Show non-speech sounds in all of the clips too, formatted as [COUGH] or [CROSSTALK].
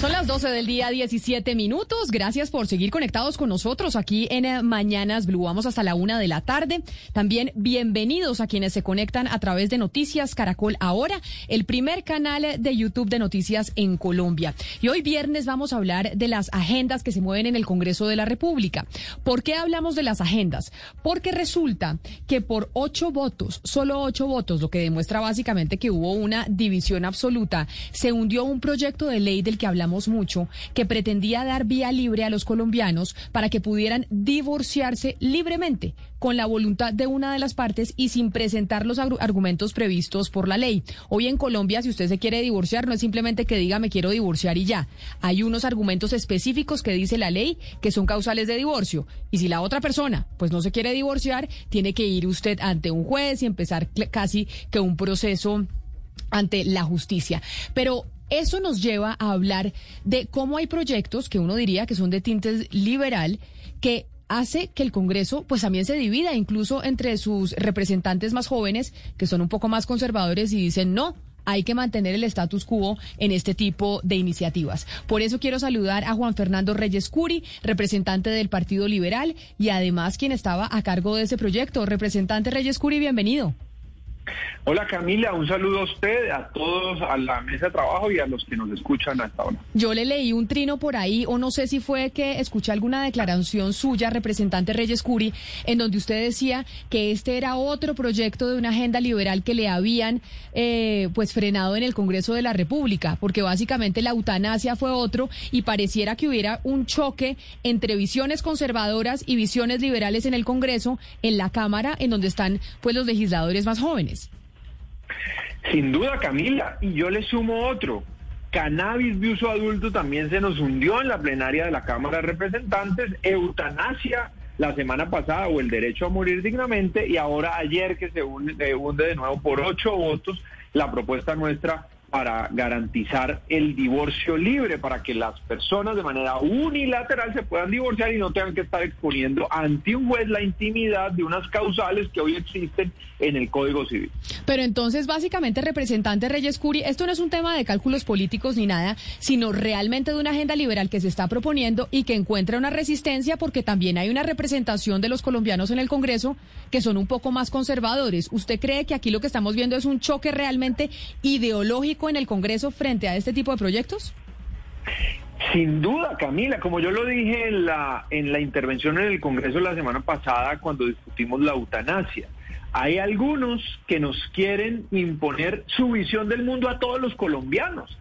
Son las 12 del día, 17 minutos. Gracias por seguir conectados con nosotros aquí en eh, Mañanas Blue. Vamos hasta la una de la tarde. También bienvenidos a quienes se conectan a través de Noticias Caracol Ahora, el primer canal de YouTube de noticias en Colombia. Y hoy viernes vamos a hablar de las agendas que se mueven en el Congreso de la República. ¿Por qué hablamos de las agendas? Porque resulta que por ocho votos, solo ocho votos, lo que demuestra básicamente que hubo una división absoluta, se hundió un proyecto de ley del que hablamos mucho, que pretendía dar vía libre a los colombianos para que pudieran divorciarse libremente con la voluntad de una de las partes y sin presentar los argumentos previstos por la ley. Hoy en Colombia, si usted se quiere divorciar, no es simplemente que diga me quiero divorciar y ya. Hay unos argumentos específicos que dice la ley que son causales de divorcio. Y si la otra persona pues no se quiere divorciar, tiene que ir usted ante un juez y empezar casi que un proceso ante la justicia. Pero eso nos lleva a hablar de cómo hay proyectos que uno diría que son de tintes liberal que hace que el Congreso pues también se divida incluso entre sus representantes más jóvenes que son un poco más conservadores y dicen no, hay que mantener el status quo en este tipo de iniciativas. Por eso quiero saludar a Juan Fernando Reyes Curi, representante del Partido Liberal y además quien estaba a cargo de ese proyecto. Representante Reyes Curi, bienvenido. Hola Camila, un saludo a usted, a todos, a la mesa de trabajo y a los que nos escuchan hasta ahora. Yo le leí un trino por ahí, o no sé si fue que escuché alguna declaración suya, representante Reyes Curi, en donde usted decía que este era otro proyecto de una agenda liberal que le habían eh, pues frenado en el Congreso de la República, porque básicamente la eutanasia fue otro y pareciera que hubiera un choque entre visiones conservadoras y visiones liberales en el Congreso, en la Cámara, en donde están pues los legisladores más jóvenes. Sin duda, Camila, y yo le sumo otro. Cannabis de uso adulto también se nos hundió en la plenaria de la Cámara de Representantes, eutanasia la semana pasada o el derecho a morir dignamente y ahora ayer que se hunde, hunde de nuevo por ocho votos la propuesta nuestra para garantizar el divorcio libre, para que las personas de manera unilateral se puedan divorciar y no tengan que estar exponiendo ante un juez la intimidad de unas causales que hoy existen en el Código Civil. Pero entonces, básicamente, representante Reyes Curi, esto no es un tema de cálculos políticos ni nada, sino realmente de una agenda liberal que se está proponiendo y que encuentra una resistencia porque también hay una representación de los colombianos en el Congreso que son un poco más conservadores. ¿Usted cree que aquí lo que estamos viendo es un choque realmente ideológico? En el Congreso frente a este tipo de proyectos? Sin duda, Camila, como yo lo dije en la, en la intervención en el Congreso la semana pasada cuando discutimos la eutanasia, hay algunos que nos quieren imponer su visión del mundo a todos los colombianos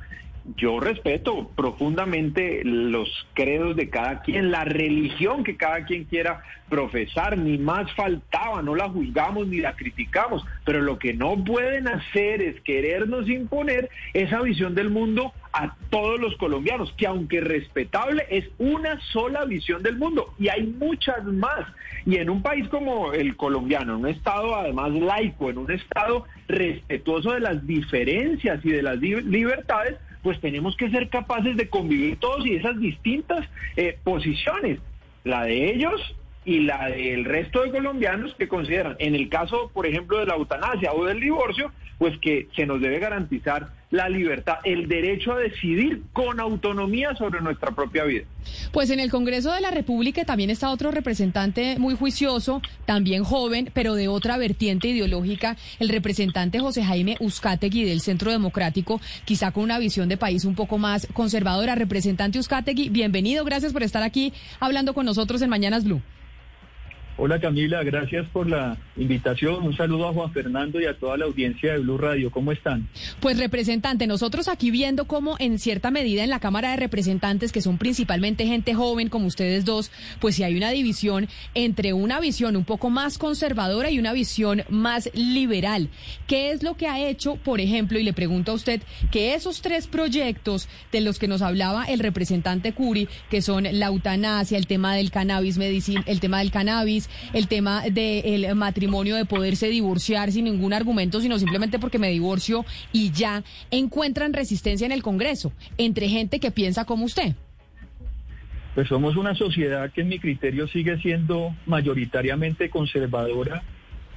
yo respeto profundamente los credos de cada quien, la religión que cada quien quiera profesar, ni más faltaba, no la juzgamos ni la criticamos, pero lo que no pueden hacer es querernos imponer esa visión del mundo a todos los colombianos, que aunque respetable es una sola visión del mundo y hay muchas más. Y en un país como el colombiano, en un estado además laico, en un estado respetuoso de las diferencias y de las libertades, pues tenemos que ser capaces de convivir todos y esas distintas eh, posiciones, la de ellos y la del resto de colombianos que consideran, en el caso, por ejemplo, de la eutanasia o del divorcio, pues que se nos debe garantizar la libertad, el derecho a decidir con autonomía sobre nuestra propia vida. Pues en el Congreso de la República también está otro representante muy juicioso, también joven, pero de otra vertiente ideológica, el representante José Jaime Uzcategui del Centro Democrático, quizá con una visión de país un poco más conservadora. Representante Uzcategui, bienvenido, gracias por estar aquí hablando con nosotros en Mañanas Blue. Hola Camila, gracias por la invitación. Un saludo a Juan Fernando y a toda la audiencia de Blue Radio. ¿Cómo están? Pues representante, nosotros aquí viendo cómo en cierta medida en la Cámara de Representantes, que son principalmente gente joven como ustedes dos, pues si hay una división entre una visión un poco más conservadora y una visión más liberal. ¿Qué es lo que ha hecho, por ejemplo, y le pregunto a usted, que esos tres proyectos de los que nos hablaba el representante Curi, que son la eutanasia, el tema del cannabis medicina, el tema del cannabis, el tema del matrimonio, de poderse divorciar sin ningún argumento, sino simplemente porque me divorcio y ya encuentran resistencia en el Congreso entre gente que piensa como usted. Pues somos una sociedad que en mi criterio sigue siendo mayoritariamente conservadora,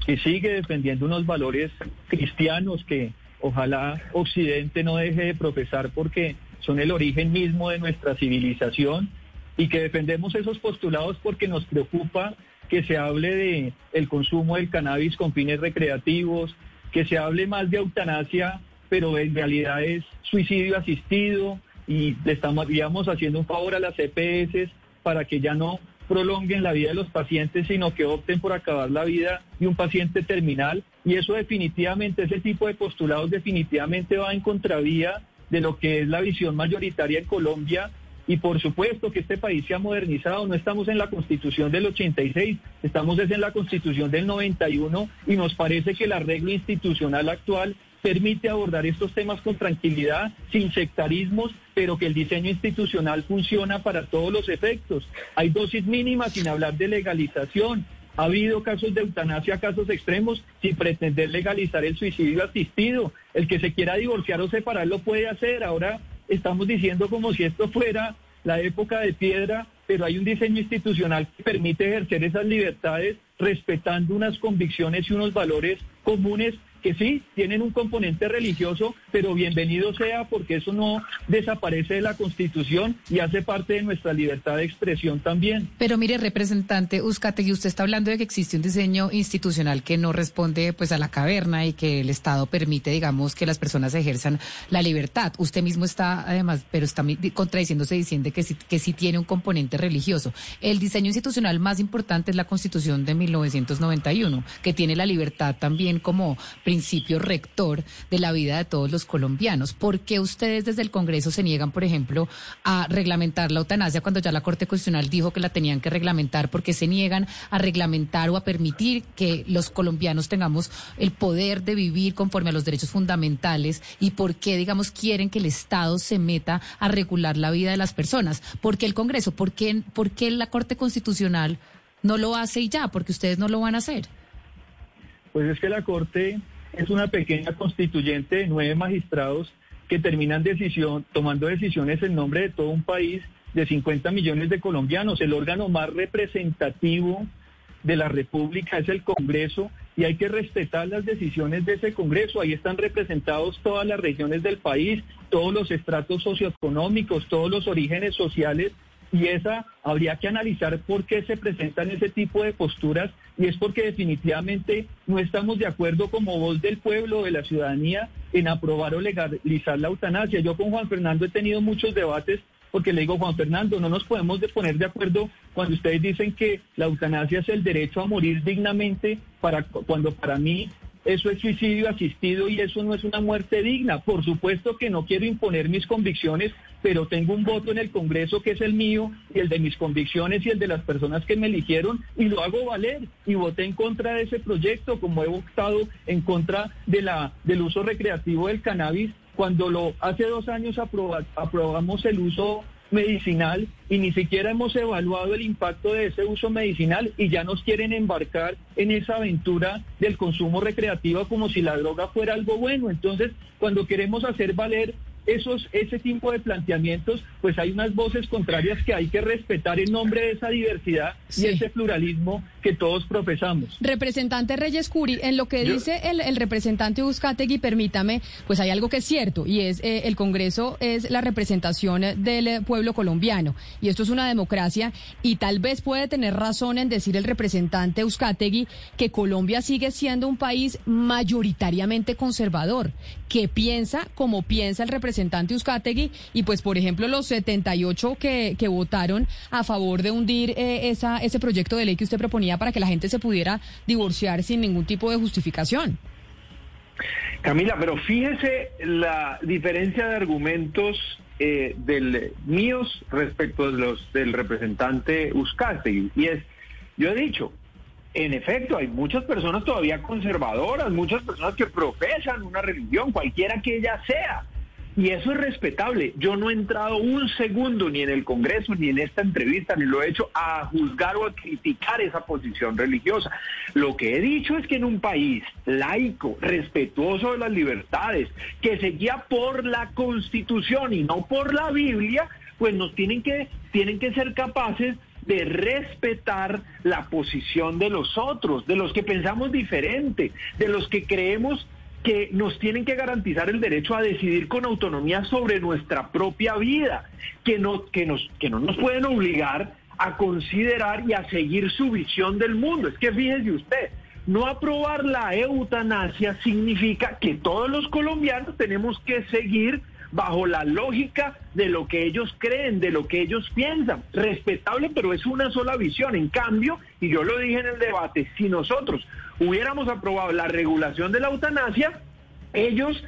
que sigue defendiendo unos valores cristianos que ojalá Occidente no deje de profesar porque son el origen mismo de nuestra civilización y que defendemos esos postulados porque nos preocupa que se hable de el consumo del cannabis con fines recreativos, que se hable más de eutanasia, pero en realidad es suicidio asistido y le estamos digamos, haciendo un favor a las EPS para que ya no prolonguen la vida de los pacientes, sino que opten por acabar la vida de un paciente terminal. Y eso definitivamente, ese tipo de postulados definitivamente va en contravía de lo que es la visión mayoritaria en Colombia y por supuesto que este país se ha modernizado, no estamos en la constitución del 86, estamos en la constitución del 91 y nos parece que el arreglo institucional actual permite abordar estos temas con tranquilidad, sin sectarismos, pero que el diseño institucional funciona para todos los efectos. Hay dosis mínimas sin hablar de legalización. Ha habido casos de eutanasia, casos extremos, sin pretender legalizar el suicidio asistido. El que se quiera divorciar o separar lo puede hacer. Ahora estamos diciendo como si esto fuera la época de piedra, pero hay un diseño institucional que permite ejercer esas libertades respetando unas convicciones y unos valores comunes que sí tienen un componente religioso, pero bienvenido sea porque eso no desaparece de la Constitución y hace parte de nuestra libertad de expresión también. Pero mire, representante Uzcategui, usted está hablando de que existe un diseño institucional que no responde pues a la caverna y que el Estado permite, digamos, que las personas ejerzan la libertad. Usted mismo está, además, pero está contradiciéndose diciendo que sí, que sí tiene un componente religioso. El diseño institucional más importante es la Constitución de 1991, que tiene la libertad también como principio rector de la vida de todos los colombianos. ¿Por qué ustedes desde el Congreso se niegan, por ejemplo, a reglamentar la eutanasia cuando ya la Corte Constitucional dijo que la tenían que reglamentar? ¿Por qué se niegan a reglamentar o a permitir que los colombianos tengamos el poder de vivir conforme a los derechos fundamentales? ¿Y por qué, digamos, quieren que el Estado se meta a regular la vida de las personas? ¿Por qué el Congreso? ¿Por qué, por qué la Corte Constitucional no lo hace y ya? Porque ustedes no lo van a hacer. Pues es que la Corte es una pequeña constituyente de nueve magistrados que terminan decisión, tomando decisiones en nombre de todo un país de 50 millones de colombianos. El órgano más representativo de la República es el Congreso y hay que respetar las decisiones de ese Congreso. Ahí están representados todas las regiones del país, todos los estratos socioeconómicos, todos los orígenes sociales y esa habría que analizar por qué se presentan ese tipo de posturas y es porque definitivamente no estamos de acuerdo como voz del pueblo, de la ciudadanía, en aprobar o legalizar la eutanasia. Yo con Juan Fernando he tenido muchos debates porque le digo, Juan Fernando, no nos podemos poner de acuerdo cuando ustedes dicen que la eutanasia es el derecho a morir dignamente, para, cuando para mí eso es suicidio asistido y eso no es una muerte digna. Por supuesto que no quiero imponer mis convicciones, pero tengo un voto en el Congreso que es el mío y el de mis convicciones y el de las personas que me eligieron y lo hago valer y voté en contra de ese proyecto como he votado en contra de la del uso recreativo del cannabis cuando lo hace dos años aprobamos el uso medicinal y ni siquiera hemos evaluado el impacto de ese uso medicinal y ya nos quieren embarcar en esa aventura del consumo recreativo como si la droga fuera algo bueno. Entonces, cuando queremos hacer valer esos, ese tipo de planteamientos, pues hay unas voces contrarias que hay que respetar en nombre de esa diversidad y ese pluralismo que todos profesamos. Representante Reyes Curi, en lo que dice el, representante Uzcategui, permítame, pues hay algo que es cierto y es eh, el Congreso es la representación del pueblo colombiano y esto es una democracia y tal vez puede tener razón en decir el representante Uzcategui que Colombia sigue siendo un país mayoritariamente conservador, que piensa como piensa el representante representante Uzcategui y pues por ejemplo los 78 que, que votaron a favor de hundir eh, esa, ese proyecto de ley que usted proponía para que la gente se pudiera divorciar sin ningún tipo de justificación. Camila, pero fíjese la diferencia de argumentos eh, del míos respecto de los del representante Uzcategui y es yo he dicho en efecto, hay muchas personas todavía conservadoras, muchas personas que profesan una religión, cualquiera que ella sea. Y eso es respetable. Yo no he entrado un segundo ni en el Congreso, ni en esta entrevista, ni lo he hecho a juzgar o a criticar esa posición religiosa. Lo que he dicho es que en un país laico, respetuoso de las libertades, que se guía por la Constitución y no por la Biblia, pues nos tienen que, tienen que ser capaces de respetar la posición de los otros, de los que pensamos diferente, de los que creemos que nos tienen que garantizar el derecho a decidir con autonomía sobre nuestra propia vida, que no, que nos, que no nos pueden obligar a considerar y a seguir su visión del mundo. Es que fíjese usted, no aprobar la eutanasia significa que todos los colombianos tenemos que seguir bajo la lógica de lo que ellos creen, de lo que ellos piensan. Respetable, pero es una sola visión. En cambio, y yo lo dije en el debate, si nosotros hubiéramos aprobado la regulación de la eutanasia, ellos,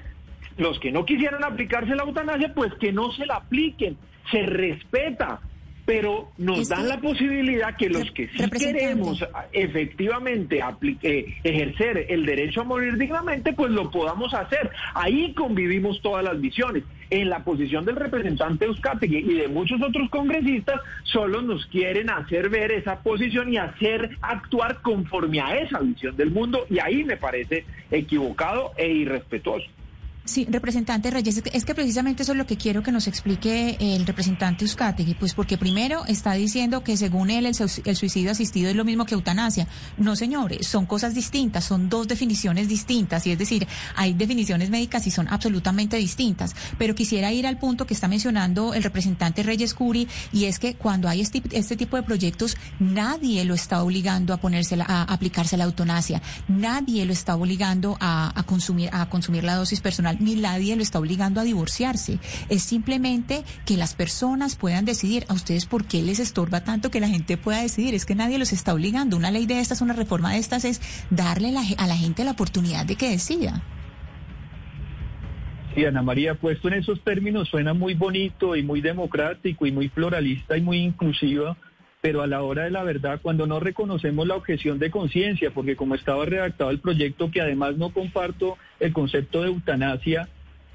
los que no quisieran aplicarse la eutanasia, pues que no se la apliquen. Se respeta pero nos dan la posibilidad que los que sí queremos efectivamente eh, ejercer el derecho a morir dignamente, pues lo podamos hacer. Ahí convivimos todas las visiones. En la posición del representante Euskategui y de muchos otros congresistas, solo nos quieren hacer ver esa posición y hacer actuar conforme a esa visión del mundo, y ahí me parece equivocado e irrespetuoso. Sí, representante Reyes, es que precisamente eso es lo que quiero que nos explique el representante Uzcategui, pues porque primero está diciendo que según él el, suicidio asistido es lo mismo que eutanasia. No, señores, son cosas distintas, son dos definiciones distintas, y es decir, hay definiciones médicas y son absolutamente distintas. Pero quisiera ir al punto que está mencionando el representante Reyes Curi, y es que cuando hay este, tipo de proyectos, nadie lo está obligando a ponerse a aplicarse la eutanasia, nadie lo está obligando a consumir a consumir la dosis personal ni nadie lo está obligando a divorciarse. Es simplemente que las personas puedan decidir. ¿A ustedes por qué les estorba tanto que la gente pueda decidir? Es que nadie los está obligando. Una ley de estas, una reforma de estas es darle a la gente la oportunidad de que decida. Sí, Ana María, puesto en esos términos suena muy bonito y muy democrático y muy pluralista y muy inclusiva, pero a la hora de la verdad, cuando no reconocemos la objeción de conciencia, porque como estaba redactado el proyecto, que además no comparto el concepto de eutanasia,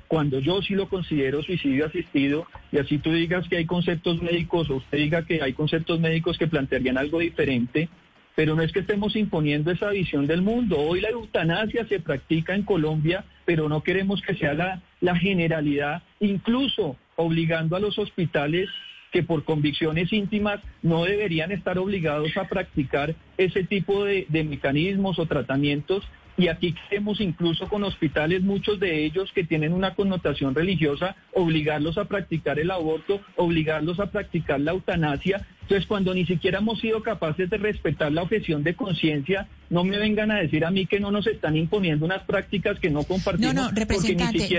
cuando yo sí lo considero suicidio asistido, y así tú digas que hay conceptos médicos o usted diga que hay conceptos médicos que plantearían algo diferente, pero no es que estemos imponiendo esa visión del mundo. Hoy la eutanasia se practica en Colombia, pero no queremos que sea la, la generalidad, incluso obligando a los hospitales que por convicciones íntimas no deberían estar obligados a practicar ese tipo de, de mecanismos o tratamientos y aquí queremos incluso con hospitales, muchos de ellos que tienen una connotación religiosa, obligarlos a practicar el aborto, obligarlos a practicar la eutanasia. Entonces, cuando ni siquiera hemos sido capaces de respetar la objeción de conciencia, no me vengan a decir a mí que no nos están imponiendo unas prácticas que no compartimos. No, no, representante,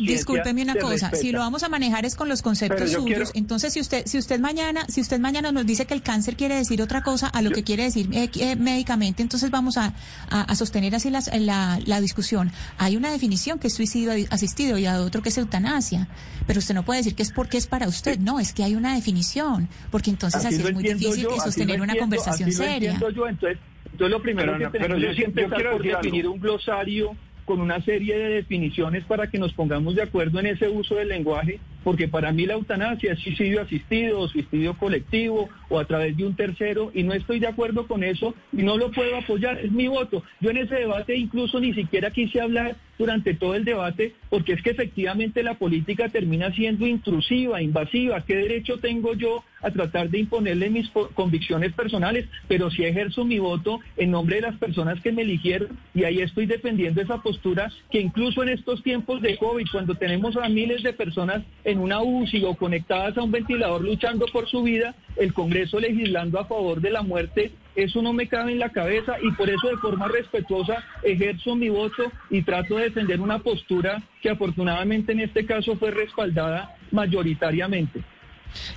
discúlpeme, una cosa. Si lo vamos a manejar es con los conceptos suyos. Entonces, si usted, si usted mañana, si usted mañana nos dice que el cáncer quiere decir otra cosa a lo que quiere decir eh, eh, médicamente, entonces vamos a, a, sostener así la, la, discusión. Hay una definición que es suicidio asistido y hay otro que es eutanasia. Pero usted no puede decir que es porque es para usted. No, es que hay una definición. Porque entonces así, es muy difícil sostener una conversación seria. Entonces lo primero que tenemos yo, siempre quiero definir un glosario con una serie de definiciones para que nos pongamos de acuerdo en ese uso del lenguaje, porque para mí la eutanasia es suicidio asistido o suicidio colectivo o a través de un tercero y no estoy de acuerdo con eso y no lo puedo apoyar, es mi voto. Yo en ese debate incluso ni siquiera quise hablar durante todo el debate porque es que efectivamente la política termina siendo intrusiva, invasiva. ¿Qué derecho tengo yo a tratar de imponerle mis convicciones personales? Pero si ejerzo mi voto en nombre de las personas que me eligieron y ahí estoy defendiendo esa postura que incluso en estos tiempos de COVID, cuando tenemos a miles de personas en una UCI o conectadas a un ventilador luchando por su vida, el Congreso legislando a favor de la muerte, eso no me cabe en la cabeza y por eso de forma respetuosa ejerzo mi voto y trato de defender una postura que afortunadamente en este caso fue respaldada mayoritariamente.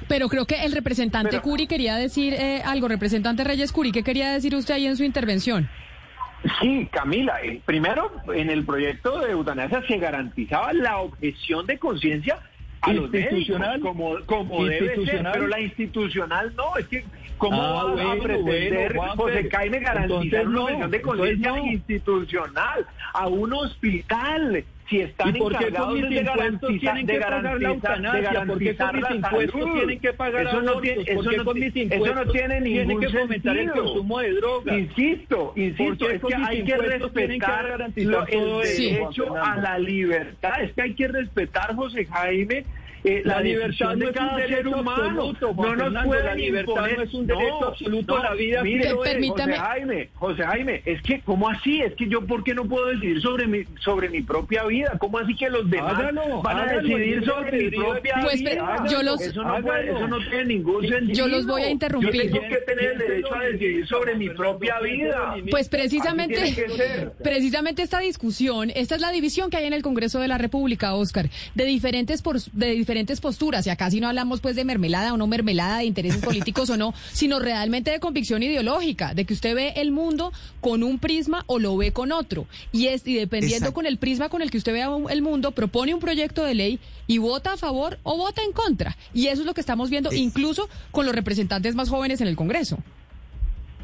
Pero creo que el representante Curi quería decir eh, algo. Representante Reyes Curi, ¿qué quería decir usted ahí en su intervención? Sí, Camila, eh, primero en el proyecto de eutanasia se garantizaba la objeción de conciencia a los médicos, como, como debe ser, pero la institucional no, es que ¿cómo Ah, va a pretender bueno, José Juanfe, Jaime garantizar entonces una no, de conciencia no. institucional a un hospital? Si están ¿Y por qué con encargados mis de impuestos garantizar, tienen de que pagar la garantizar, de eutanasia? ¿Por qué con garantizar mis la impuestos salud? tienen que pagar eso no tiene, ¿Por eso qué no, con mis eso no tiene ningún tienen que fomentar el consumo de drogas? Insisto, insisto, es que hay que que respetar garantizar lo- todo el eso, derecho a la libertad, es que hay que respetar, José Jaime, eh, La la, libertad no de es un cada ser derecho humano. absoluto, no nos Fernando, pueden la libertad imponer- no es un derecho absoluto a la vida, Mire, José Jaime, José Jaime, es que, ¿cómo así? Es que yo, ¿por qué no puedo decidir sobre mi, sobre mi propia vida? ¿Cómo así que los demás Hágalo, van a decidir sobre mi propia Pues, vida? yo los- eso, no puede- eso no tiene ningún sentido. Yo los voy a interrumpir. Yo tengo que tener el derecho a decidir sobre mi propia vida. Pues precisamente, precisamente esta discusión, esta es la división que hay en el Congreso de la República, Oscar, de diferentes por- de diferentes posturas. Y acá sí no hablamos pues de mermelada o no mermelada, de intereses [LAUGHS] políticos o no, sino realmente de convicción ideológica, de que usted ve el mundo con un prisma o lo ve con otro. Y es y dependiendo Exacto. con el prisma con el que usted vea el mundo, propone un proyecto de ley y vota a favor o vota en contra. Y eso es lo que estamos viendo incluso con los representantes más jóvenes en el Congreso.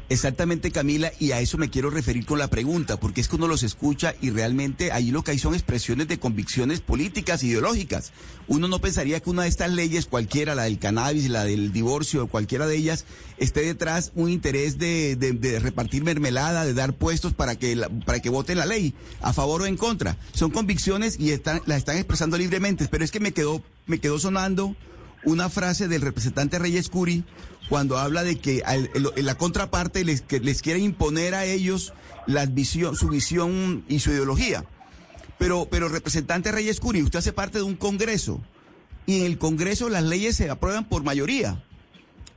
Exactamente, Camila, y a eso me quiero referir con la pregunta, porque es que uno los escucha y realmente ahí lo que hay son expresiones de convicciones políticas, ideológicas. Uno no pensaría que una de estas leyes, cualquiera, la del cannabis, la del divorcio, cualquiera de ellas, esté detrás un interés de, de- de repartir mermelada, de dar puestos para que, la- para que voten la ley, a favor o en contra. Son convicciones y están, las están expresando libremente, pero es que me quedó, me quedó sonando una frase del representante Reyes Curi cuando habla de que al- la contraparte les, que les quiere imponer a ellos la visión, su visión y su ideología. Pero, pero representante Reyes Curi, usted hace parte de un congreso y en el congreso las leyes se aprueban por mayoría.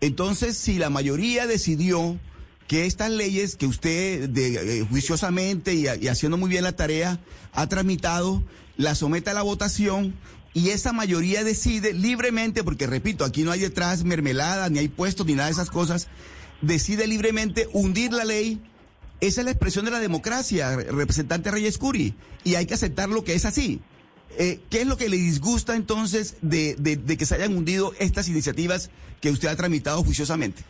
Entonces, si la mayoría decidió que estas leyes que usted de, eh, juiciosamente y, y haciendo muy bien la tarea ha tramitado, las someta a la votación y esa mayoría decide libremente, porque repito, aquí no hay detrás mermelada, ni hay puestos, ni nada de esas cosas, decide libremente hundir la ley. Esa es la expresión de la democracia, representante Reyes Curi, y hay que aceptar lo que es así. Eh, ¿Qué es lo que le disgusta entonces de, de- de que se hayan hundido estas iniciativas que usted ha tramitado juiciosamente?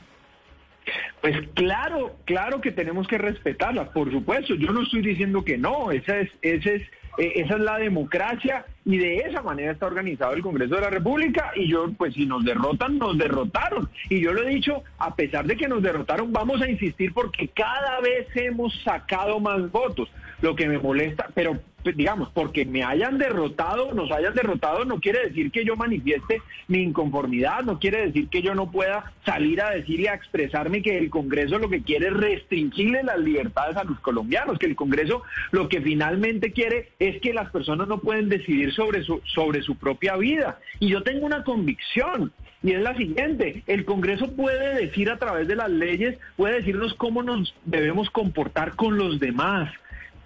Pues claro, claro que tenemos que respetarlas, por supuesto. Yo no estoy diciendo que no, esa es, esa es, eh, esa es la democracia y de esa manera está organizado el Congreso de la República y yo, pues si nos derrotan, nos derrotaron. Y yo lo he dicho, a pesar de que nos derrotaron, vamos a insistir porque cada vez hemos sacado más votos. Lo que me molesta, pero pues, digamos, porque me hayan derrotado, nos hayan derrotado, no quiere decir que yo manifieste mi inconformidad, no quiere decir que yo no pueda salir a decir y a expresarme que el Congreso lo que quiere es restringirle las libertades a los colombianos, que el Congreso lo que finalmente quiere es que las personas no pueden decidir sobre su, sobre su propia vida. Y yo tengo una convicción, y es la siguiente, el Congreso puede decir a través de las leyes, puede decirnos cómo nos debemos comportar con los demás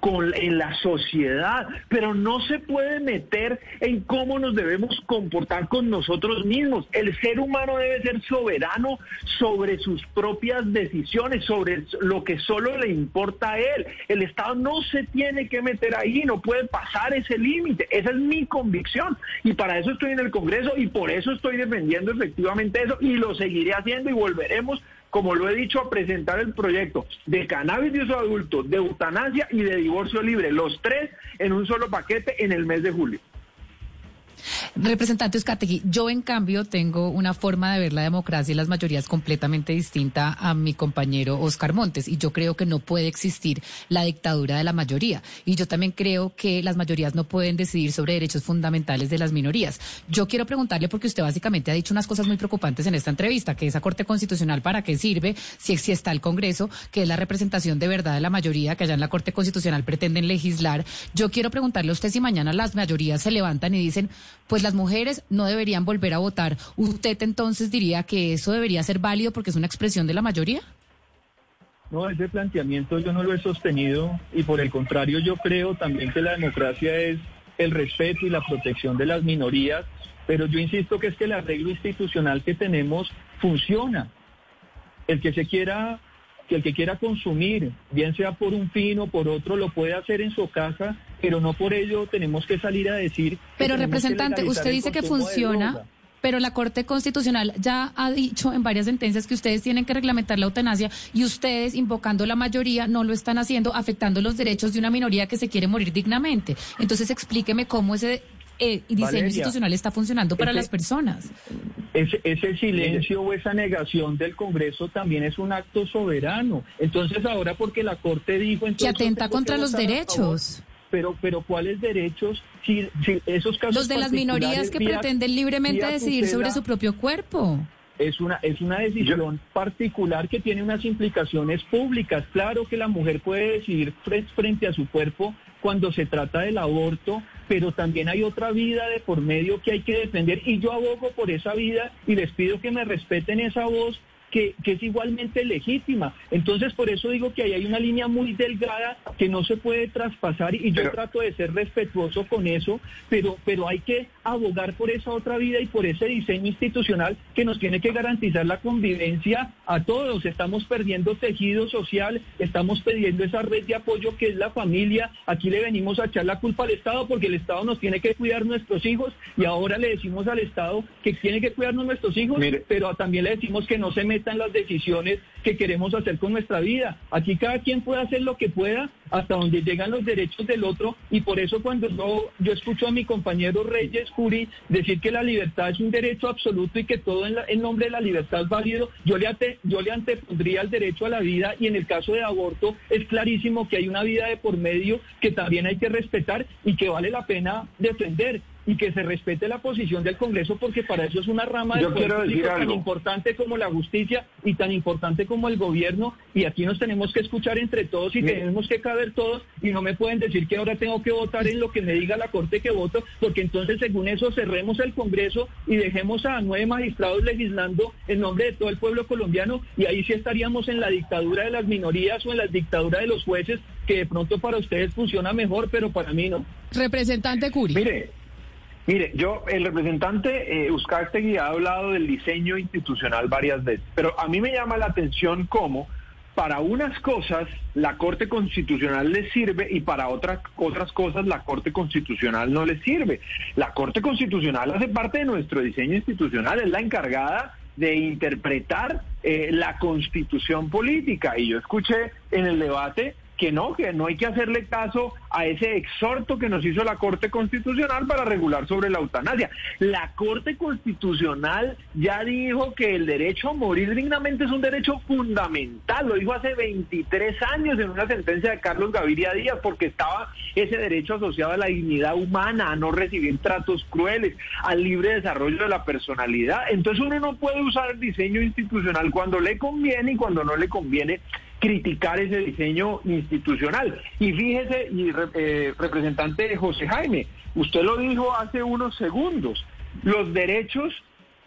con, en la sociedad, pero no se puede meter en cómo nos debemos comportar con nosotros mismos. El ser humano debe ser soberano sobre sus propias decisiones, sobre lo que solo le importa a él. El Estado no se tiene que meter ahí, no puede pasar ese límite. Esa es mi convicción y para eso estoy en el Congreso y por eso estoy defendiendo efectivamente eso y lo seguiré haciendo y volveremos como lo he dicho, presentar el proyecto de cannabis de uso adulto, de eutanasia y de divorcio libre, los tres en un solo paquete en el mes de julio. Representante Uzcategui, yo en cambio tengo una forma de ver la democracia y las mayorías completamente distinta a mi compañero Oscar Montes y yo creo que no puede existir la dictadura de la mayoría y yo también creo que las mayorías no pueden decidir sobre derechos fundamentales de las minorías. Yo quiero preguntarle porque usted básicamente ha dicho unas cosas muy preocupantes en esta entrevista, que esa Corte Constitucional para qué sirve si, si está el Congreso, que es la representación de verdad de la mayoría, que allá en la Corte Constitucional pretenden legislar. Yo quiero preguntarle a usted si mañana las mayorías se levantan y dicen pues las mujeres no deberían volver a votar. ¿Usted entonces diría que eso debería ser válido porque es una expresión de la mayoría? No, ese planteamiento yo no lo he sostenido y por el contrario yo creo también que la democracia es el respeto y la protección de las minorías, pero yo insisto que es que el arreglo institucional que tenemos funciona. El que se quiera el que quiera consumir, bien sea por un fin o por otro, lo puede hacer en su casa, pero no por ello tenemos que salir a decir. Pero representante, usted dice que funciona. Pero la Corte Constitucional ya ha dicho en varias sentencias que ustedes tienen que reglamentar la eutanasia y ustedes, invocando la mayoría, no lo están haciendo, afectando los derechos de una minoría que se quiere morir dignamente. Entonces explíqueme cómo ese eh, diseño institucional está funcionando para las personas. Ese, ese silencio o esa negación del Congreso también es un acto soberano. Entonces ahora porque la Corte dijo... Entonces, que atenta contra los derechos pero, pero ¿cuáles derechos? Si, esos casos Los de las minorías que pretenden libremente decidir sobre su propio cuerpo. Es una, es una decisión particular que tiene unas implicaciones públicas. Claro que la mujer puede decidir frente a su cuerpo cuando se trata del aborto, pero también hay otra vida de por medio que hay que defender y yo abogo por esa vida y les pido que me respeten esa voz que, es igualmente legítima. Entonces, por eso digo que ahí hay una línea muy delgada que no se puede traspasar y yo trato de ser respetuoso con eso, pero, pero hay que abogar por esa otra vida y por ese diseño institucional que nos tiene que garantizar la convivencia a todos. Estamos perdiendo tejido social, estamos perdiendo esa red de apoyo que es la familia. Aquí le venimos a echar la culpa al Estado porque el Estado nos tiene que cuidar nuestros hijos y ahora le decimos al Estado que tiene que cuidarnos nuestros hijos, pero también le decimos que no se meta en las decisiones que queremos hacer con nuestra vida. Aquí cada quien puede hacer lo que pueda hasta donde llegan los derechos del otro. Y por eso cuando yo, yo escucho a mi compañero Reyes Curi decir que la libertad es un derecho absoluto y que todo en, en nombre de la libertad es válido, yo le, yo le antepondría el derecho a la vida. Y en el caso de aborto es clarísimo que hay una vida de por medio que también hay que respetar y que vale la pena defender y que se respete la posición del Congreso porque para eso es una rama de poder tan importante como la justicia y tan importante como el gobierno y aquí nos tenemos que escuchar entre todos y tenemos que caber todos y no me pueden decir que ahora tengo que votar en lo que me diga la Corte que voto porque entonces según eso cerremos el Congreso y dejemos a nueve magistrados legislando en nombre de todo el pueblo colombiano y ahí sí estaríamos en la dictadura de las minorías o en la dictadura de los jueces que de pronto para ustedes funciona mejor pero para mí no. Representante Curi. Mire, Mire, yo, el representante eh, ha hablado del diseño institucional varias veces, pero a mí me llama la atención cómo para unas cosas la Corte Constitucional le sirve y para otras otras cosas la Corte Constitucional no le sirve. La Corte Constitucional hace parte de nuestro diseño institucional, es la encargada de interpretar eh, la constitución política. Y yo escuché en el debate que no, que no hay que hacerle caso a ese exhorto que nos hizo la Corte Constitucional para regular sobre la eutanasia. La Corte Constitucional ya dijo que el derecho a morir dignamente es un derecho fundamental, lo dijo hace 23 años en una sentencia de Carlos Gaviria Díaz, porque estaba ese derecho asociado a la dignidad humana, a no recibir tratos crueles, al libre desarrollo de la personalidad. Entonces uno no puede usar el diseño institucional cuando le conviene y cuando no le conviene criticar ese diseño institucional. Y fíjese, y eh, representante José Jaime, usted lo dijo hace unos segundos, los derechos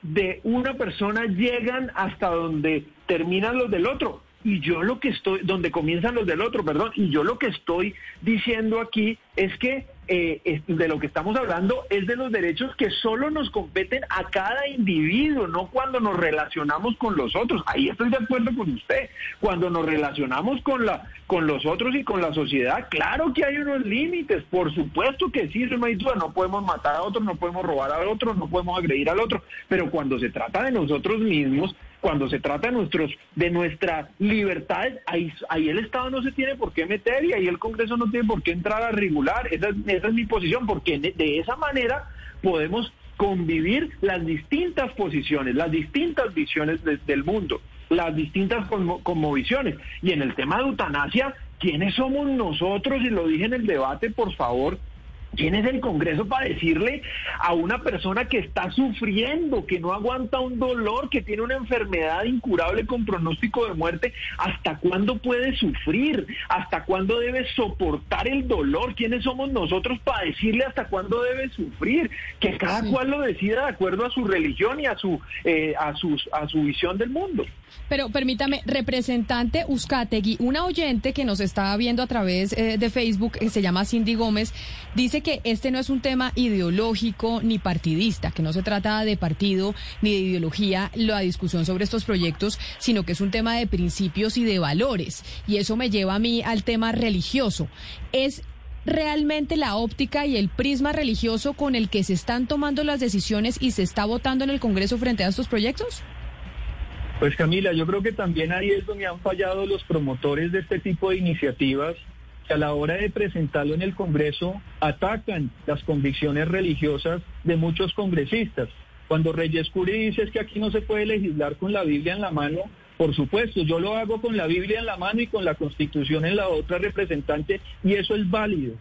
de una persona llegan hasta donde terminan los del otro. Y yo lo que estoy, donde comienzan los del otro, perdón, y yo lo que estoy diciendo aquí es que eh, de lo que estamos hablando es de los derechos que solo nos competen a cada individuo, no cuando nos relacionamos con los otros. Ahí estoy de acuerdo con usted. Cuando nos relacionamos con la con los otros y con la sociedad, claro que hay unos límites, por supuesto que sí, no hay duda, no podemos matar a otro, no podemos robar a otro, no podemos agredir al otro, pero cuando se trata de nosotros mismos, cuando se trata de nuestros de nuestra libertad, ahí, el Estado no se tiene por qué meter y ahí el Congreso no tiene por qué entrar a regular. Esa, es mi posición, porque de esa manera podemos convivir las distintas posiciones, las distintas visiones del mundo, las distintas conmovisiones. Y en el tema de eutanasia, ¿quiénes somos nosotros? Y lo dije en el debate, por favor, ¿Quién es el Congreso para decirle a una persona que está sufriendo, que no aguanta un dolor, que tiene una enfermedad incurable con pronóstico de muerte, hasta cuándo puede sufrir? ¿Hasta cuándo debe soportar el dolor? ¿Quiénes somos nosotros para decirle hasta cuándo debe sufrir? Que cada cual lo decida de acuerdo a su religión y a su, eh, a, sus, a su visión del mundo. Pero permítame, representante Uzcategui, una oyente que nos está viendo a través eh, de Facebook, que se llama Cindy Gómez, dice que este no es un tema ideológico ni partidista, que no se trata de partido ni de ideología la discusión sobre estos proyectos, sino que es un tema de principios y de valores. Y eso me lleva a mí al tema religioso. ¿Es realmente la óptica y el prisma religioso con el que se están tomando las decisiones y se está votando en el Congreso frente a estos proyectos? Pues Camila, yo creo que también ahí es donde han fallado los promotores de este tipo de iniciativas que a la hora de presentarlo en el Congreso atacan las convicciones religiosas de muchos congresistas. Cuando Reyes Curi dice que aquí no se puede legislar con la Biblia en la mano, por supuesto, yo lo hago con la Biblia en la mano y con la Constitución en la otra representante y eso es válido.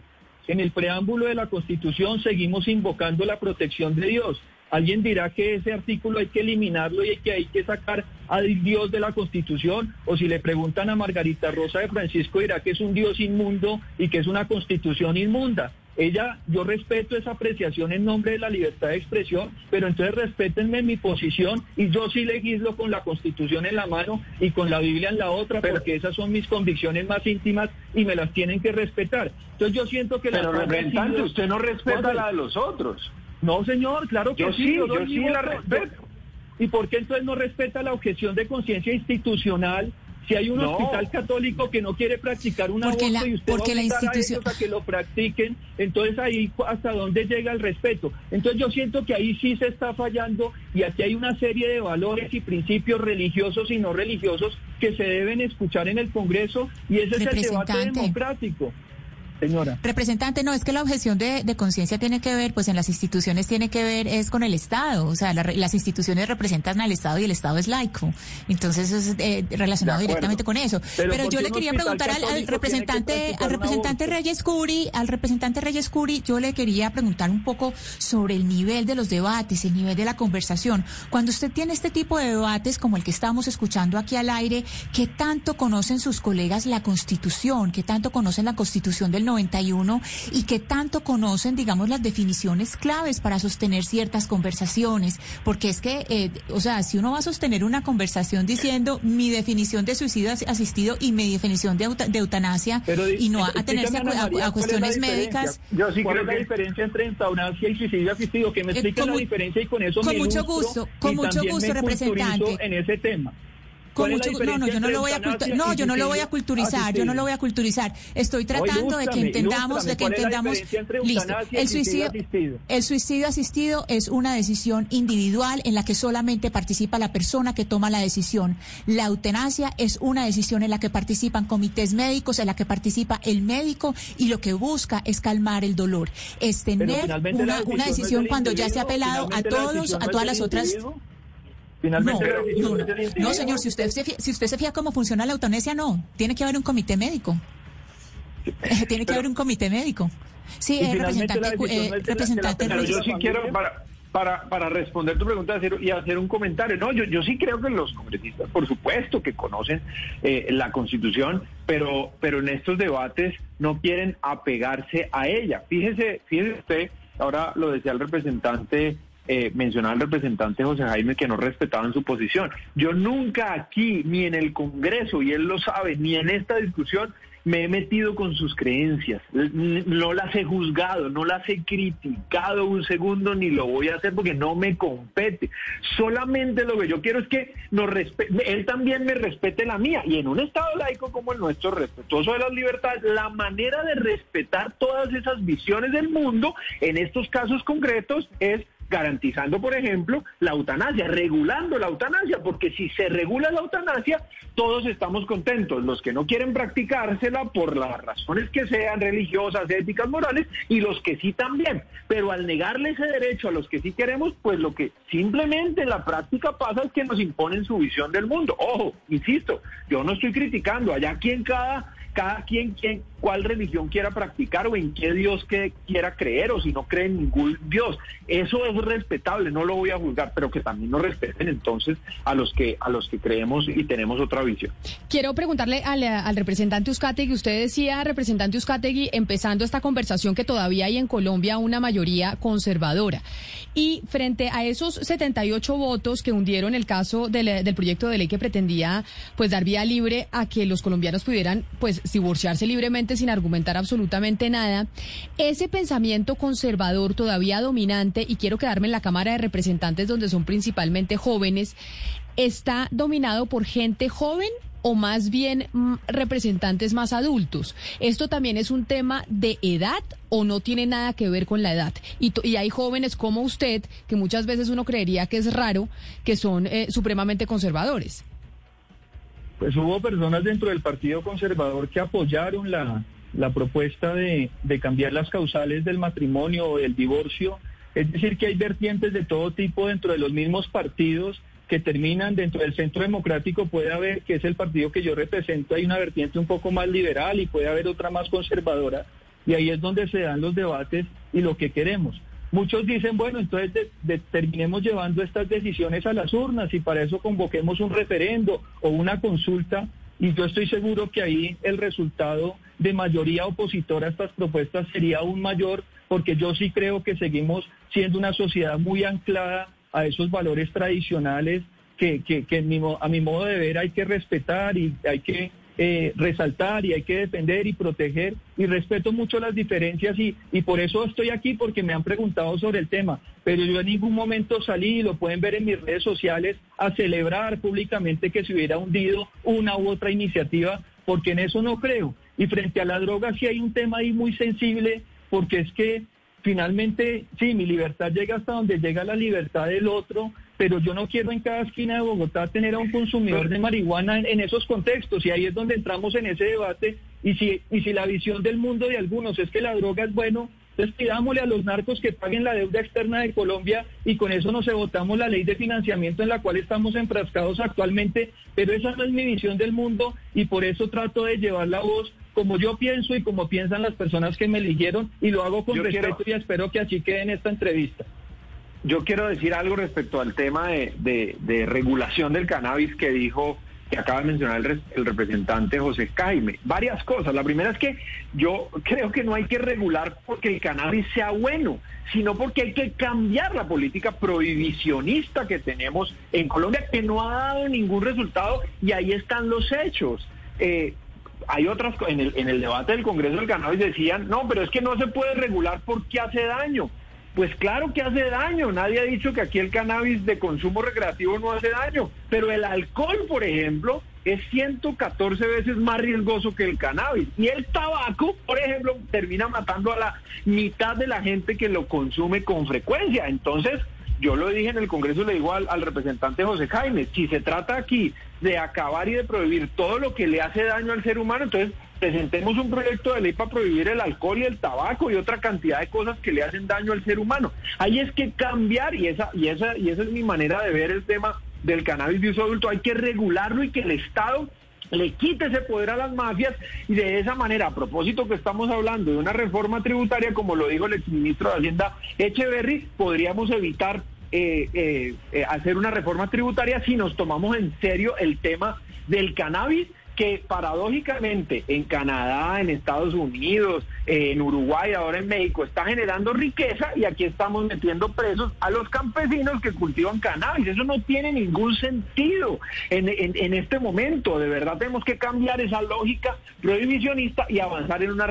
En el preámbulo de la Constitución seguimos invocando la protección de Dios Alguien dirá que ese artículo hay que eliminarlo y que hay que sacar a Dios de la Constitución, o si le preguntan a Margarita Rosa de Francisco dirá que es un Dios inmundo y que es una Constitución inmunda. Ella, yo respeto esa apreciación en nombre de la libertad de expresión, pero entonces respétenme mi posición y yo sí legislo con la Constitución en la mano y con la Biblia en la otra, porque esas son mis convicciones más íntimas y me las tienen que respetar. Entonces yo siento que pero la usted no respeta la de los otros. No, señor, claro que sí. Yo, sí la respeto. ¿Y por qué entonces no respeta la objeción de conciencia institucional? Si hay un hospital católico que no quiere practicar una porque y usted porque va a la institución a, que lo practiquen, entonces ahí hasta dónde llega el respeto. Entonces yo siento que ahí sí se está fallando y aquí hay una serie de valores y principios religiosos y no religiosos que se deben escuchar en el Congreso y ese es el debate democrático. Señora. Representante, no, es que la objeción de, conciencia tiene que ver, pues en las instituciones tiene que ver, es con el Estado. O sea, las instituciones representan al Estado y el Estado es laico. Entonces es eh, relacionado directamente con eso. Pero, yo le quería preguntar al, representante, al representante Reyes Curi, al representante Reyes Curi, yo le quería preguntar un poco sobre el nivel de los debates, el nivel de la conversación. Cuando usted tiene este tipo de debates como el que estamos escuchando aquí al aire, ¿qué tanto conocen sus colegas la Constitución? ¿Qué tanto conocen la Constitución del 91 y que tanto conocen, digamos, las definiciones claves para sostener ciertas conversaciones. Porque es que, eh, o sea, si uno va a sostener una conversación diciendo mi definición de suicidio asistido y mi definición de, eutanasia y no a, tenerse a, cuestiones médicas. Yo sí creo que la diferencia entre eutanasia y suicidio asistido, que me eh, explique la diferencia y con eso con mucho gusto, con mucho gusto, representante. En ese tema no, no, yo no lo voy a no, yo no lo voy a culturizar, yo no lo voy a culturizar. Estoy tratando de que entendamos, de que entendamos. Listo. El suicidio, el suicidio asistido es una decisión individual en la que solamente participa la persona que toma la decisión. La eutanasia es una decisión en la que participan comités médicos, en la que participa el médico y lo que busca es calmar el dolor. Es tener una, una decisión cuando ya se ha apelado a todos, a todas las otras. Finalmente, no, señor, si usted, se fía, si usted se fía cómo funciona la eutanasia, no. Tiene que haber un comité médico. Tiene que haber un comité médico. Sí, eh, representante, eh, representante Pero yo sí quiero, para, para, para responder tu pregunta y hacer un comentario. No, yo, yo sí creo que los congresistas, por supuesto, que conocen eh, la Constitución, pero, pero en estos debates no quieren apegarse a ella. Fíjese, fíjese usted, ahora lo decía el representante eh, mencionaba al representante José Jaime que no respetaban su posición. Yo nunca aquí, ni en el Congreso, y él lo sabe, ni en esta discusión, me he metido con sus creencias, no las he juzgado, no las he criticado un segundo, ni lo voy a hacer porque no me compete. Solamente lo que yo quiero es que nos él también me respete la mía. Y en un Estado laico como el nuestro, respetuoso de las libertades, la manera de respetar todas esas visiones del mundo, en estos casos concretos, es garantizando, por ejemplo, la eutanasia, regulando la eutanasia, porque si se regula la eutanasia, todos estamos contentos, los que no quieren practicársela por las razones que sean religiosas, éticas, morales, y los que sí también. Pero al negarle ese derecho a los que sí queremos, pues lo que simplemente en la práctica pasa es que nos imponen su visión del mundo. Ojo, insisto, yo no estoy criticando, allá quien cada cada quien, quien cuál religión quiera practicar o en qué Dios que quiera creer o si no cree en ningún Dios. Eso es respetable, no lo voy a juzgar, pero que también nos respeten entonces a los que a los que creemos y tenemos otra visión. Quiero preguntarle al, al representante Uzcategui, usted decía, representante Uzcategui, empezando esta conversación que todavía hay en Colombia una mayoría conservadora. Y frente a esos 78 votos que hundieron el caso del, del proyecto de ley que pretendía pues dar vía libre a que los colombianos pudieran pues divorciarse libremente sin argumentar absolutamente nada, ese pensamiento conservador todavía dominante, y quiero quedarme en la Cámara de Representantes donde son principalmente jóvenes, está dominado por gente joven o más bien mm, representantes más adultos. ¿Esto también es un tema de edad o no tiene nada que ver con la edad? Y, y hay jóvenes como usted, que muchas veces uno creería que es raro, que son eh, supremamente conservadores pues hubo personas dentro del Partido Conservador que apoyaron la, propuesta de, de, cambiar las causales del matrimonio o del divorcio. Es decir, que hay vertientes de todo tipo dentro de los mismos partidos que terminan dentro del centro democrático. Puede haber, que es el partido que yo represento, hay una vertiente un poco más liberal y puede haber otra más conservadora. Y ahí es donde se dan los debates y lo que queremos. Muchos dicen, bueno, entonces terminemos llevando estas decisiones a las urnas y para eso convoquemos un referendo o una consulta y yo estoy seguro que ahí el resultado de mayoría opositora a estas propuestas sería aún mayor porque yo sí creo que seguimos siendo una sociedad muy anclada a esos valores tradicionales que, que, que a mi modo de ver hay que respetar y hay que eh, resaltar y hay que defender y proteger y respeto mucho las diferencias y, y por eso estoy aquí porque me han preguntado sobre el tema, pero yo en ningún momento salí, lo pueden ver en mis redes sociales, a celebrar públicamente que se hubiera hundido una u otra iniciativa, porque en eso no creo. Y frente a la droga sí hay un tema ahí muy sensible, porque es que finalmente, sí, mi libertad llega hasta donde llega la libertad del otro, pero yo no quiero en cada esquina de Bogotá tener a un consumidor de marihuana en, esos contextos y ahí es donde entramos en ese debate y si, y si la visión del mundo de algunos es que la droga es bueno, entonces pidámosle a los narcos que paguen la deuda externa de Colombia y con eso nos votamos la ley de financiamiento en la cual estamos enfrascados actualmente, pero esa no es mi visión del mundo y por eso trato de llevar la voz como yo pienso y como piensan las personas que me eligieron y lo hago con respeto y espero que así quede en esta entrevista yo quiero decir algo respecto al tema de, regulación del cannabis que dijo, que acaba de mencionar el, representante José Jaime. Varias cosas. La primera es que yo creo que no hay que regular porque el cannabis sea bueno, sino porque hay que cambiar la política prohibicionista que tenemos en Colombia, que no ha dado ningún resultado y ahí están los hechos. Eh, hay otras, en el, en el debate del Congreso del Cannabis decían, no, pero es que no se puede regular porque hace daño. Pues claro que hace daño, nadie ha dicho que aquí el cannabis de consumo recreativo no hace daño, pero el alcohol, por ejemplo, es 114 veces más riesgoso que el cannabis. Y el tabaco, por ejemplo, termina matando a la mitad de la gente que lo consume con frecuencia. Entonces, yo lo dije en el Congreso, le digo al, al, representante José Jaime, si se trata aquí de acabar y de prohibir todo lo que le hace daño al ser humano, entonces presentemos un proyecto de ley para prohibir el alcohol y el tabaco y otra cantidad de cosas que le hacen daño al ser humano. Ahí es que cambiar y esa y esa y esa es mi manera de ver el tema del cannabis de uso adulto, hay que regularlo y que el Estado le quite ese poder a las mafias y de esa manera, a propósito que estamos hablando de una reforma tributaria, como lo dijo el exministro de Hacienda Echeverry, podríamos evitar eh, eh, eh, hacer una reforma tributaria si nos tomamos en serio el tema del cannabis que paradójicamente en Canadá, en Estados Unidos, en Uruguay, ahora en México, está generando riqueza y aquí estamos metiendo presos a los campesinos que cultivan cannabis. Eso no tiene ningún sentido en, este momento. De verdad tenemos que cambiar esa lógica prohibicionista y avanzar en una,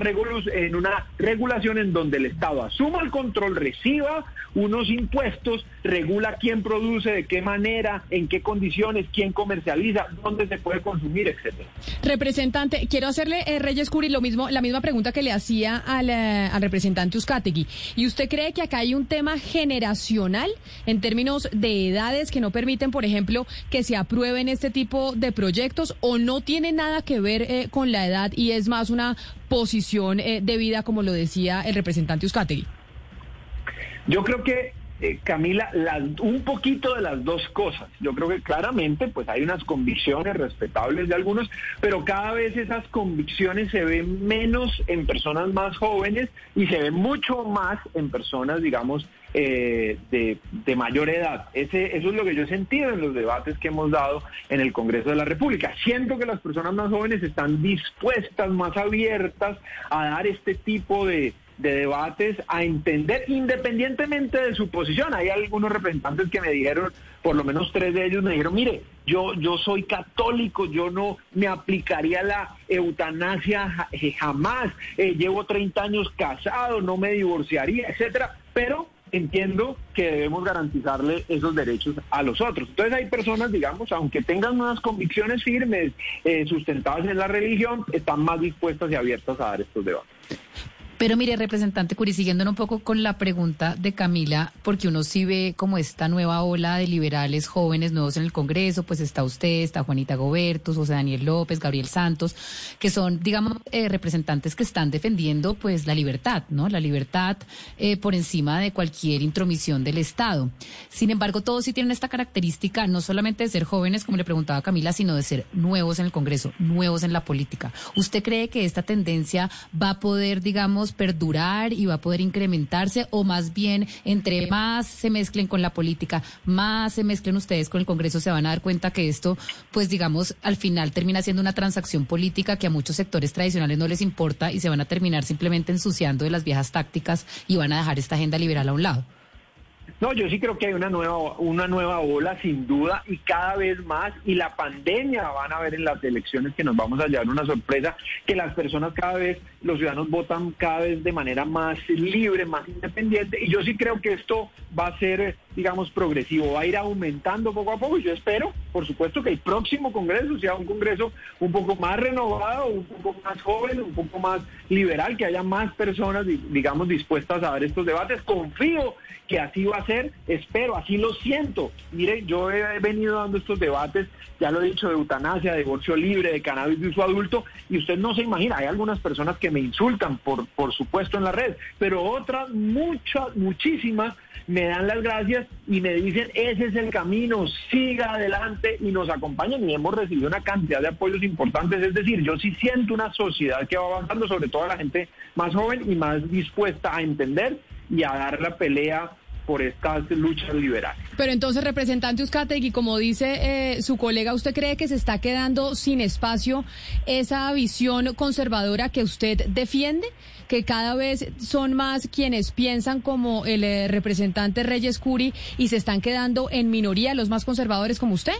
en una regulación en donde el Estado asuma el control, reciba unos impuestos, regula quién produce, de qué manera, en qué condiciones, quién comercializa, dónde se puede consumir, etcétera. Representante, quiero hacerle, eh, Reyes Curi, lo mismo, la misma pregunta que le hacía al, eh, al representante Uzcategui. ¿Y usted cree que acá hay un tema generacional en términos de edades que no permiten, por ejemplo, que se aprueben este tipo de proyectos o no tiene nada que ver eh, con la edad y es más una posición eh, de vida, como lo decía el representante Uzcategui? Yo creo que eh, Camila, un poquito de las dos cosas. Yo creo que claramente pues hay unas convicciones respetables de algunos, pero cada vez esas convicciones se ven menos en personas más jóvenes y se ven mucho más en personas, digamos, eh, de, mayor edad. Ese, eso es lo que yo he sentido en los debates que hemos dado en el Congreso de la República. Siento que las personas más jóvenes están dispuestas, más abiertas a dar este tipo de de debates a entender independientemente de su posición. Hay algunos representantes que me dijeron, por lo menos tres de ellos me dijeron, mire, yo, yo soy católico, yo no me aplicaría la eutanasia eh, jamás, eh, llevo 30 años casado, no me divorciaría, etcétera, pero entiendo que debemos garantizarle esos derechos a los otros. Entonces hay personas, digamos, aunque tengan unas convicciones firmes, eh, sustentadas en la religión, están más dispuestas y abiertas a dar estos debates. Pero mire, representante Curi, siguiendo un poco con la pregunta de Camila, porque uno sí ve como esta nueva ola de liberales jóvenes nuevos en el Congreso, pues está usted, está Juanita Gobertus, José Daniel López, Gabriel Santos, que son, digamos, eh, representantes que están defendiendo pues la libertad, ¿no? La libertad eh, por encima de cualquier intromisión del Estado. Sin embargo, todos sí tienen esta característica, no solamente de ser jóvenes, como le preguntaba Camila, sino de ser nuevos en el Congreso, nuevos en la política. ¿Usted cree que esta tendencia va a poder, digamos, perdurar y va a poder incrementarse o más bien entre más se mezclen con la política, más se mezclen ustedes con el Congreso, se van a dar cuenta que esto, pues digamos, al final termina siendo una transacción política que a muchos sectores tradicionales no les importa y se van a terminar simplemente ensuciando de las viejas tácticas y van a dejar esta agenda liberal a un lado. No, yo sí creo que hay una nueva, una nueva ola sin duda y cada vez más y la pandemia van a ver en las elecciones que nos vamos a llevar una sorpresa que las personas cada vez, los ciudadanos votan cada vez de manera más libre, más independiente y yo sí creo que esto va a ser, digamos, progresivo, va a ir aumentando poco a poco y yo espero, por supuesto, que el próximo Congreso sea un Congreso un poco más renovado, un poco más joven, un poco más liberal, que haya más personas, digamos, dispuestas a dar estos debates. Confío que así va a ser, espero, así lo siento. Mire, yo he venido dando estos debates, ya lo he dicho, de eutanasia, de divorcio libre, de cannabis de uso adulto, y usted no se imagina, hay algunas personas que me insultan, por, por supuesto, en la red, pero otras, muchas, muchísimas, me dan las gracias y me dicen, ese es el camino, siga adelante y nos acompañan y hemos recibido una cantidad de apoyos importantes. Es decir, yo sí siento una sociedad que va avanzando, sobre todo a la gente más joven y más dispuesta a entender y a dar la pelea por estas luchas liberales. Pero entonces, representante Uzcategui, como dice eh, su colega, ¿usted cree que se está quedando sin espacio esa visión conservadora que usted defiende? Que cada vez son más quienes piensan como el eh, representante Reyes Curi y se están quedando en minoría los más conservadores como usted?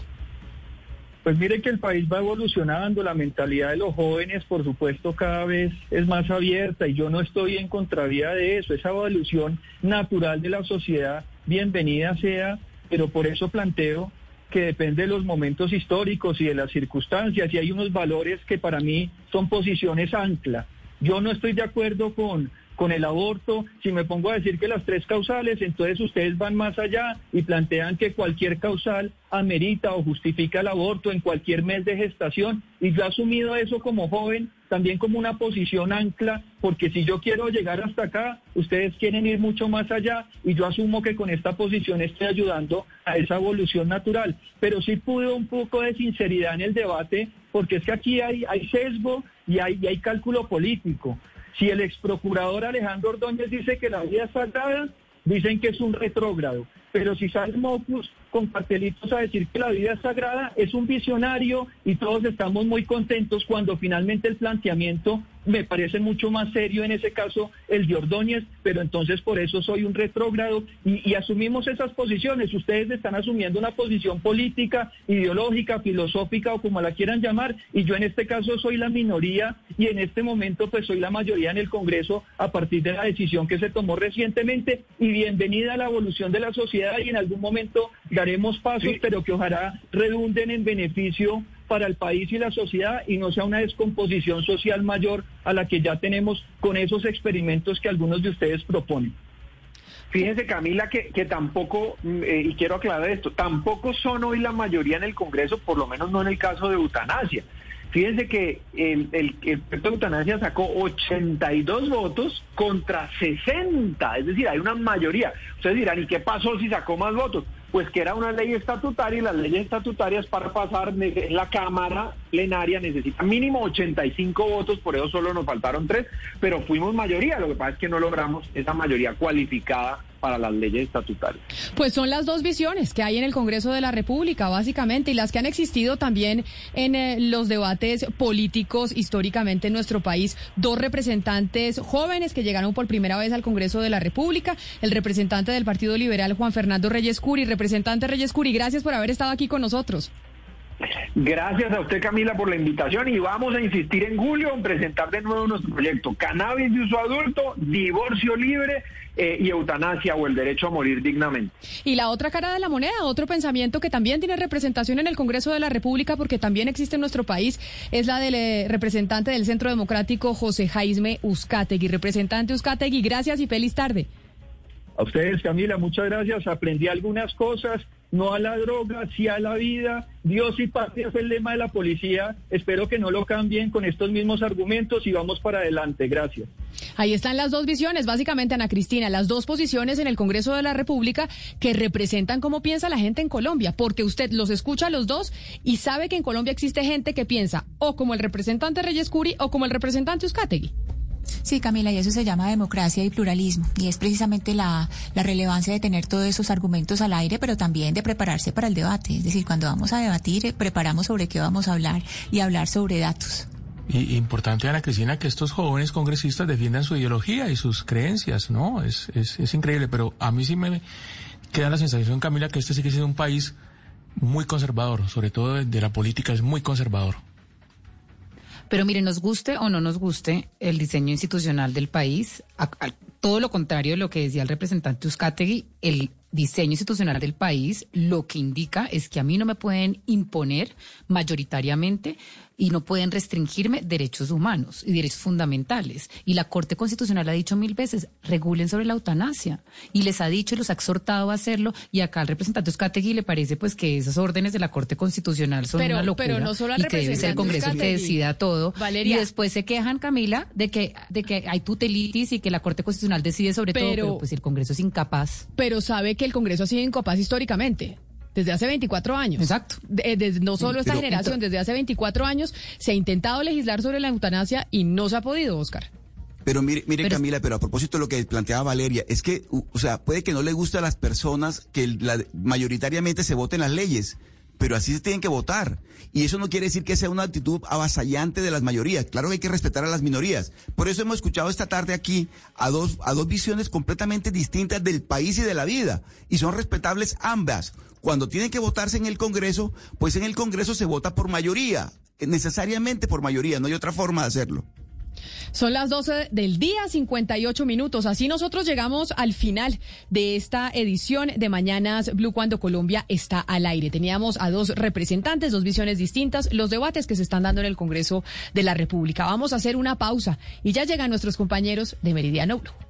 Pues mire que el país va evolucionando, la mentalidad de los jóvenes, por supuesto, cada vez es más abierta y yo no estoy en contravía de eso. Esa evolución natural de la sociedad, bienvenida sea, pero por eso planteo que depende de los momentos históricos y de las circunstancias y hay unos valores que para mí son posiciones ancla. Yo no estoy de acuerdo con con el aborto, si me pongo a decir que las tres causales, entonces ustedes van más allá y plantean que cualquier causal amerita o justifica el aborto en cualquier mes de gestación. Y yo he asumido eso como joven también como una posición ancla, porque si yo quiero llegar hasta acá, ustedes quieren ir mucho más allá y yo asumo que con esta posición estoy ayudando a esa evolución natural. Pero sí pude un poco de sinceridad en el debate, porque es que aquí hay, hay sesgo y hay, y hay cálculo político. Si el ex procurador Alejandro Ordóñez dice que la vida es sagrada, dicen que es un retrógrado. Pero si sale Mopus con cartelitos a decir que la vida es sagrada, es un visionario y todos estamos muy contentos cuando finalmente el planteamiento me parece mucho más serio en ese caso el de Ordóñez, pero entonces por eso soy un retrógrado y, asumimos esas posiciones. Ustedes están asumiendo una posición política, ideológica, filosófica o como la quieran llamar, y yo en este caso soy la minoría y en este momento pues soy la mayoría en el Congreso a partir de la decisión que se tomó recientemente y bienvenida a la evolución de la sociedad y en algún momento daremos pasos, pero que ojalá redunden en beneficio para el país y la sociedad y no sea una descomposición social mayor a la que ya tenemos con esos experimentos que algunos de ustedes proponen. Fíjense, Camila, que, que tampoco, mm, eh, y quiero aclarar esto, tampoco son hoy la mayoría en el Congreso, por lo menos no en el caso de eutanasia. Fíjense que el, el, el de eutanasia sacó 82 votos contra 60, es decir, hay una mayoría. Ustedes dirán, ¿y qué pasó si sacó más votos? Pues que era una ley estatutaria y las leyes estatutarias para pasar en la Cámara plenaria necesitan mínimo 85 votos, por eso solo nos faltaron tres, pero fuimos mayoría, lo que pasa es que no logramos esa mayoría cualificada para las leyes estatutarias. Pues son las dos visiones que hay en el Congreso de la República, básicamente, y las que han existido también en eh, los debates políticos históricamente en nuestro país. Dos representantes jóvenes que llegaron por primera vez al Congreso de la República, el representante del Partido Liberal, Juan Fernando Reyes Curi. Representante Reyes Curi, gracias por haber estado aquí con nosotros. Gracias a usted, Camila, por la invitación y vamos a insistir en julio en presentar de nuevo nuestro proyecto Cannabis de uso adulto, divorcio libre eh, y eutanasia o el derecho a morir dignamente. Y la otra cara de la moneda, otro pensamiento que también tiene representación en el Congreso de la República porque también existe en nuestro país, es la del eh, representante del Centro Democrático José Jaime Uzcategui. Representante Uzcategui, gracias y feliz tarde. A ustedes, Camila, muchas gracias. Aprendí algunas cosas no a la droga, sí a la vida. Dios y patria es el lema de la policía. Espero que no lo cambien con estos mismos argumentos y vamos para adelante. Gracias. Ahí están las dos visiones, básicamente, Ana Cristina, las dos posiciones en el Congreso de la República que representan cómo piensa la gente en Colombia, porque usted los escucha a los dos y sabe que en Colombia existe gente que piensa o como el representante Reyes Curi o como el representante Uzcategui. Sí, Camila, y eso se llama democracia y pluralismo. Y es precisamente la, la, relevancia de tener todos esos argumentos al aire, pero también de prepararse para el debate. Es decir, cuando vamos a debatir, eh, preparamos sobre qué vamos a hablar y hablar sobre datos. Y importante, Ana Cristina, que estos jóvenes congresistas defiendan su ideología y sus creencias, ¿no? Es, es, es increíble, pero a mí sí me queda la sensación, Camila, que este sí que sido un país muy conservador, sobre todo de la política, es muy conservador. Pero mire, nos guste o no nos guste el diseño institucional del país, a, todo lo contrario de lo que decía el representante Uzcategui, el diseño institucional del país lo que indica es que a mí no me pueden imponer mayoritariamente y no pueden restringirme derechos humanos y derechos fundamentales. Y la Corte Constitucional ha dicho mil veces, regulen sobre la eutanasia. Y les ha dicho y los ha exhortado a hacerlo. Y acá al representante Uzcategui le parece pues que esas órdenes de la Corte Constitucional son pero, una locura. Pero no solo al y que debe ser el Congreso el que decida todo. Valeria. Y después se quejan, Camila, de que, de que hay tutelitis y que la Corte Constitucional decide sobre pero, todo, pero pues el Congreso es incapaz. Pero sabe que el Congreso ha sido incapaz históricamente desde hace 24 años. Exacto. De, de, no solo esta Pero- generación, desde hace 24 años se ha intentado legislar sobre la eutanasia y no se ha podido, Oscar. Pero mire, mire Pero- Camila, pero a propósito de lo que planteaba Valeria, es que, o sea, puede que no le guste a las personas que la- mayoritariamente se voten las leyes, pero así se tienen que votar. Y eso no quiere decir que sea una actitud avasallante de las mayorías. Claro que hay que respetar a las minorías. Por eso hemos escuchado esta tarde aquí a dos, a dos visiones completamente distintas del país y de la vida. Y son respetables ambas. Cuando tienen que votarse en el Congreso, pues en el Congreso se vota por mayoría. Necesariamente por mayoría, no hay otra forma de hacerlo. Son las 12 del día, 58 minutos. Así nosotros llegamos al final de esta edición de Mañanas Blue cuando Colombia está al aire. Teníamos a dos representantes, dos visiones distintas, los debates que se están dando en el Congreso de la República. Vamos a hacer una pausa y ya llegan nuestros compañeros de Meridiano Blue.